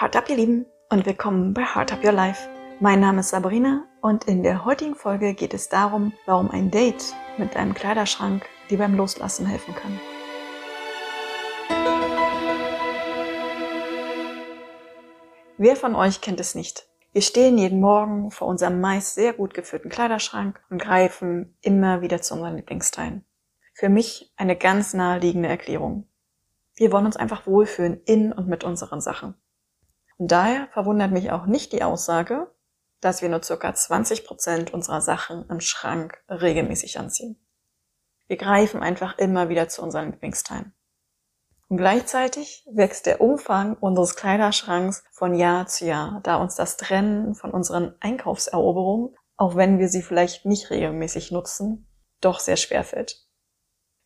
Heart up, ihr Lieben, und willkommen bei Heart up Your Life. Mein Name ist Sabrina und in der heutigen Folge geht es darum, warum ein Date mit einem Kleiderschrank dir beim Loslassen helfen kann. Wer von euch kennt es nicht? Wir stehen jeden Morgen vor unserem meist sehr gut geführten Kleiderschrank und greifen immer wieder zu unseren Lieblingsteilen. Für mich eine ganz naheliegende Erklärung. Wir wollen uns einfach wohlfühlen in und mit unseren Sachen. Daher verwundert mich auch nicht die Aussage, dass wir nur circa 20 Prozent unserer Sachen im Schrank regelmäßig anziehen. Wir greifen einfach immer wieder zu unseren Lieblingsteilen. Und gleichzeitig wächst der Umfang unseres Kleiderschranks von Jahr zu Jahr, da uns das Trennen von unseren Einkaufseroberungen, auch wenn wir sie vielleicht nicht regelmäßig nutzen, doch sehr schwer fällt.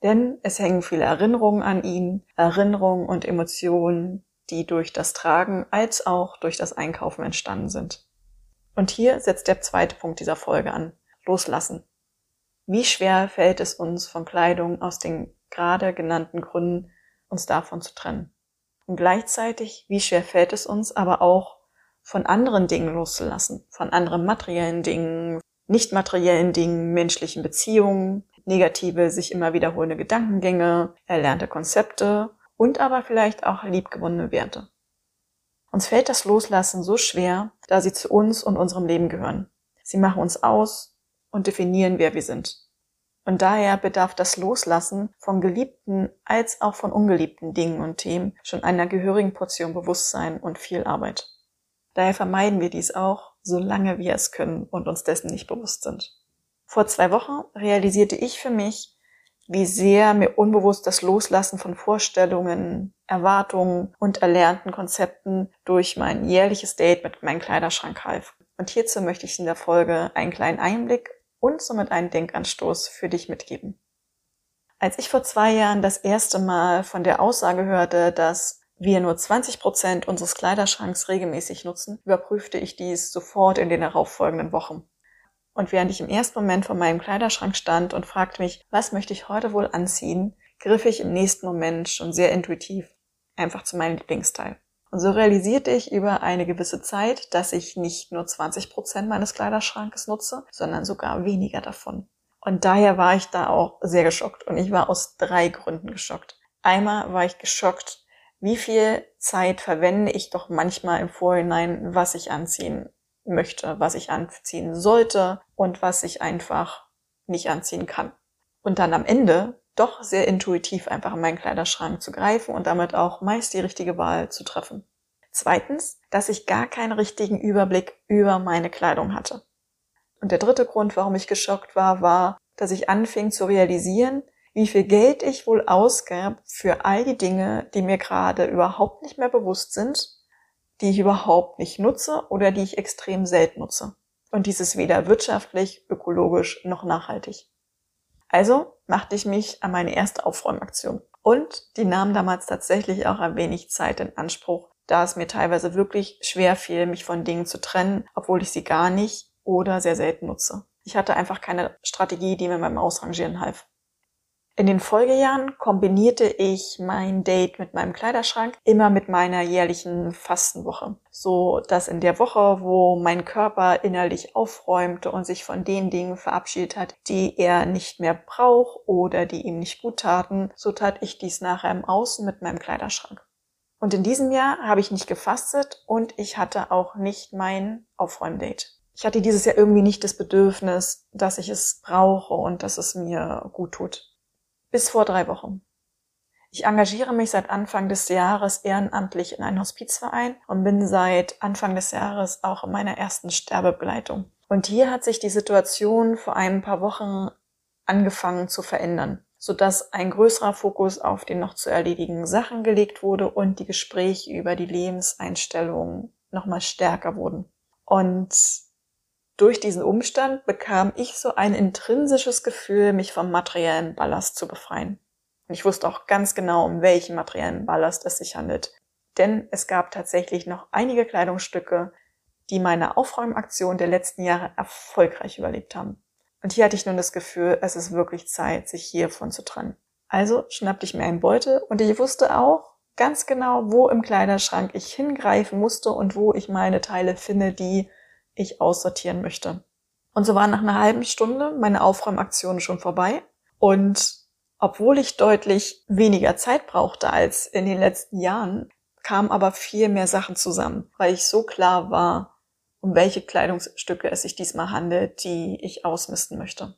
Denn es hängen viele Erinnerungen an ihn, Erinnerungen und Emotionen, die durch das Tragen als auch durch das Einkaufen entstanden sind. Und hier setzt der zweite Punkt dieser Folge an. Loslassen. Wie schwer fällt es uns von Kleidung aus den gerade genannten Gründen, uns davon zu trennen? Und gleichzeitig, wie schwer fällt es uns aber auch, von anderen Dingen loszulassen, von anderen materiellen Dingen, nicht materiellen Dingen, menschlichen Beziehungen, negative, sich immer wiederholende Gedankengänge, erlernte Konzepte und aber vielleicht auch liebgewonnene Werte. Uns fällt das Loslassen so schwer, da sie zu uns und unserem Leben gehören. Sie machen uns aus und definieren, wer wir sind. Und daher bedarf das Loslassen von geliebten als auch von ungeliebten Dingen und Themen schon einer gehörigen Portion Bewusstsein und viel Arbeit. Daher vermeiden wir dies auch, solange wir es können und uns dessen nicht bewusst sind. Vor zwei Wochen realisierte ich für mich, wie sehr mir unbewusst das Loslassen von Vorstellungen, Erwartungen und erlernten Konzepten durch mein jährliches Date mit meinem Kleiderschrank half. Und hierzu möchte ich in der Folge einen kleinen Einblick und somit einen Denkanstoß für dich mitgeben. Als ich vor zwei Jahren das erste Mal von der Aussage hörte, dass wir nur 20 Prozent unseres Kleiderschranks regelmäßig nutzen, überprüfte ich dies sofort in den darauffolgenden Wochen. Und während ich im ersten Moment vor meinem Kleiderschrank stand und fragte mich, was möchte ich heute wohl anziehen, griff ich im nächsten Moment schon sehr intuitiv einfach zu meinem Lieblingsteil. Und so realisierte ich über eine gewisse Zeit, dass ich nicht nur 20 Prozent meines Kleiderschrankes nutze, sondern sogar weniger davon. Und daher war ich da auch sehr geschockt. Und ich war aus drei Gründen geschockt. Einmal war ich geschockt, wie viel Zeit verwende ich doch manchmal im Vorhinein, was ich anziehen möchte, was ich anziehen sollte und was ich einfach nicht anziehen kann. Und dann am Ende doch sehr intuitiv einfach in meinen Kleiderschrank zu greifen und damit auch meist die richtige Wahl zu treffen. Zweitens, dass ich gar keinen richtigen Überblick über meine Kleidung hatte. Und der dritte Grund, warum ich geschockt war, war, dass ich anfing zu realisieren, wie viel Geld ich wohl ausgab für all die Dinge, die mir gerade überhaupt nicht mehr bewusst sind die ich überhaupt nicht nutze oder die ich extrem selten nutze. Und dies ist weder wirtschaftlich, ökologisch noch nachhaltig. Also machte ich mich an meine erste Aufräumaktion. Und die nahm damals tatsächlich auch ein wenig Zeit in Anspruch, da es mir teilweise wirklich schwer fiel, mich von Dingen zu trennen, obwohl ich sie gar nicht oder sehr selten nutze. Ich hatte einfach keine Strategie, die mir beim Ausrangieren half. In den Folgejahren kombinierte ich mein Date mit meinem Kleiderschrank immer mit meiner jährlichen Fastenwoche, so dass in der Woche, wo mein Körper innerlich aufräumte und sich von den Dingen verabschiedet hat, die er nicht mehr braucht oder die ihm nicht gut taten, so tat ich dies nachher im Außen mit meinem Kleiderschrank. Und in diesem Jahr habe ich nicht gefastet und ich hatte auch nicht mein Aufräumdate. Ich hatte dieses Jahr irgendwie nicht das Bedürfnis, dass ich es brauche und dass es mir gut tut. Bis vor drei Wochen. Ich engagiere mich seit Anfang des Jahres ehrenamtlich in einem Hospizverein und bin seit Anfang des Jahres auch in meiner ersten Sterbebegleitung. Und hier hat sich die Situation vor ein paar Wochen angefangen zu verändern, sodass ein größerer Fokus auf die noch zu erledigen Sachen gelegt wurde und die Gespräche über die Lebenseinstellungen nochmal stärker wurden. Und durch diesen Umstand bekam ich so ein intrinsisches Gefühl, mich vom materiellen Ballast zu befreien. Und ich wusste auch ganz genau, um welchen materiellen Ballast es sich handelt. Denn es gab tatsächlich noch einige Kleidungsstücke, die meine Aufräumaktion der letzten Jahre erfolgreich überlebt haben. Und hier hatte ich nun das Gefühl, es ist wirklich Zeit, sich hiervon zu trennen. Also schnappte ich mir einen Beutel und ich wusste auch, ganz genau, wo im Kleiderschrank ich hingreifen musste und wo ich meine Teile finde, die ich aussortieren möchte. Und so war nach einer halben Stunde meine Aufräumaktion schon vorbei. Und obwohl ich deutlich weniger Zeit brauchte als in den letzten Jahren, kamen aber viel mehr Sachen zusammen, weil ich so klar war, um welche Kleidungsstücke es sich diesmal handelt, die ich ausmisten möchte.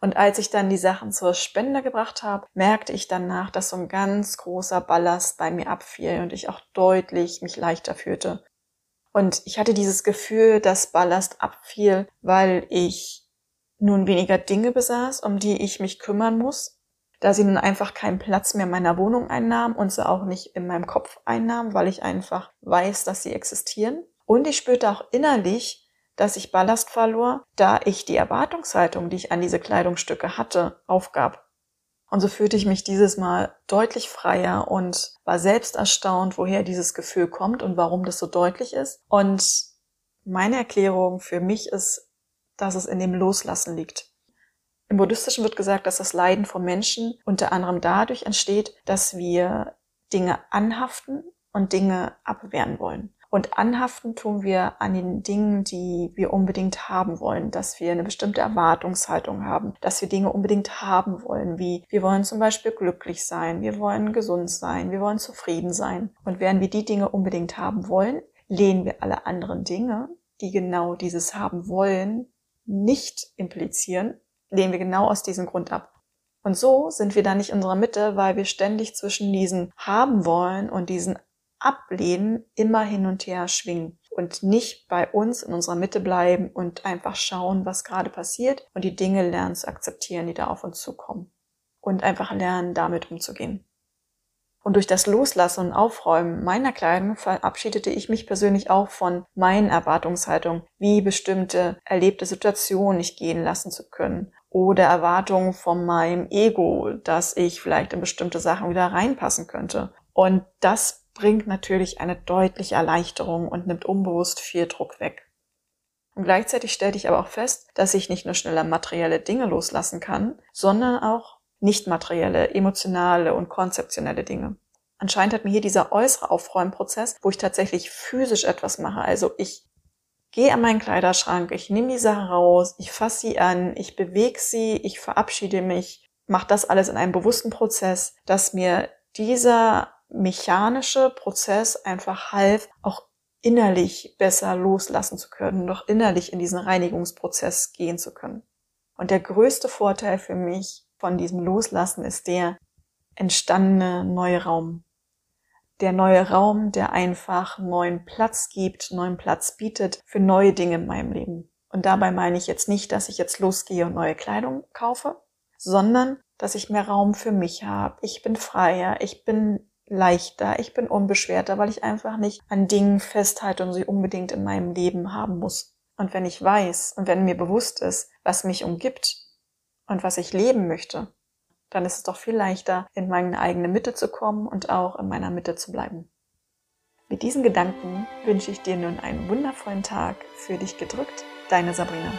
Und als ich dann die Sachen zur Spende gebracht habe, merkte ich danach, dass so ein ganz großer Ballast bei mir abfiel und ich auch deutlich mich leichter fühlte. Und ich hatte dieses Gefühl, dass Ballast abfiel, weil ich nun weniger Dinge besaß, um die ich mich kümmern muss, da sie nun einfach keinen Platz mehr in meiner Wohnung einnahmen und sie auch nicht in meinem Kopf einnahmen, weil ich einfach weiß, dass sie existieren. Und ich spürte auch innerlich, dass ich Ballast verlor, da ich die Erwartungshaltung, die ich an diese Kleidungsstücke hatte, aufgab. Und so fühlte ich mich dieses Mal deutlich freier und war selbst erstaunt, woher dieses Gefühl kommt und warum das so deutlich ist. Und meine Erklärung für mich ist, dass es in dem Loslassen liegt. Im Buddhistischen wird gesagt, dass das Leiden von Menschen unter anderem dadurch entsteht, dass wir Dinge anhaften und Dinge abwehren wollen. Und anhaften tun wir an den Dingen, die wir unbedingt haben wollen, dass wir eine bestimmte Erwartungshaltung haben, dass wir Dinge unbedingt haben wollen, wie wir wollen zum Beispiel glücklich sein, wir wollen gesund sein, wir wollen zufrieden sein. Und während wir die Dinge unbedingt haben wollen, lehnen wir alle anderen Dinge, die genau dieses haben wollen, nicht implizieren, lehnen wir genau aus diesem Grund ab. Und so sind wir dann nicht in unserer Mitte, weil wir ständig zwischen diesen haben wollen und diesen Ablehnen immer hin und her schwingen und nicht bei uns in unserer Mitte bleiben und einfach schauen, was gerade passiert und die Dinge lernen zu akzeptieren, die da auf uns zukommen und einfach lernen, damit umzugehen. Und durch das Loslassen und Aufräumen meiner Kleidung verabschiedete ich mich persönlich auch von meinen Erwartungshaltungen, wie bestimmte erlebte Situationen nicht gehen lassen zu können oder Erwartungen von meinem Ego, dass ich vielleicht in bestimmte Sachen wieder reinpassen könnte. Und das bringt natürlich eine deutliche Erleichterung und nimmt unbewusst viel Druck weg. Und gleichzeitig stellte ich aber auch fest, dass ich nicht nur schneller materielle Dinge loslassen kann, sondern auch nicht materielle, emotionale und konzeptionelle Dinge. Anscheinend hat mir hier dieser äußere Aufräumprozess, wo ich tatsächlich physisch etwas mache, also ich gehe an meinen Kleiderschrank, ich nehme die Sache raus, ich fasse sie an, ich bewege sie, ich verabschiede mich, mache das alles in einem bewussten Prozess, dass mir dieser mechanische Prozess einfach half, auch innerlich besser loslassen zu können, noch innerlich in diesen Reinigungsprozess gehen zu können. Und der größte Vorteil für mich von diesem Loslassen ist der entstandene neue Raum. Der neue Raum, der einfach neuen Platz gibt, neuen Platz bietet für neue Dinge in meinem Leben. Und dabei meine ich jetzt nicht, dass ich jetzt losgehe und neue Kleidung kaufe, sondern dass ich mehr Raum für mich habe. Ich bin freier, ich bin leichter, ich bin unbeschwerter, weil ich einfach nicht an Dingen festhalte und sie unbedingt in meinem Leben haben muss. Und wenn ich weiß und wenn mir bewusst ist, was mich umgibt und was ich leben möchte, dann ist es doch viel leichter, in meine eigene Mitte zu kommen und auch in meiner Mitte zu bleiben. Mit diesen Gedanken wünsche ich dir nun einen wundervollen Tag. Für dich gedrückt, deine Sabrina.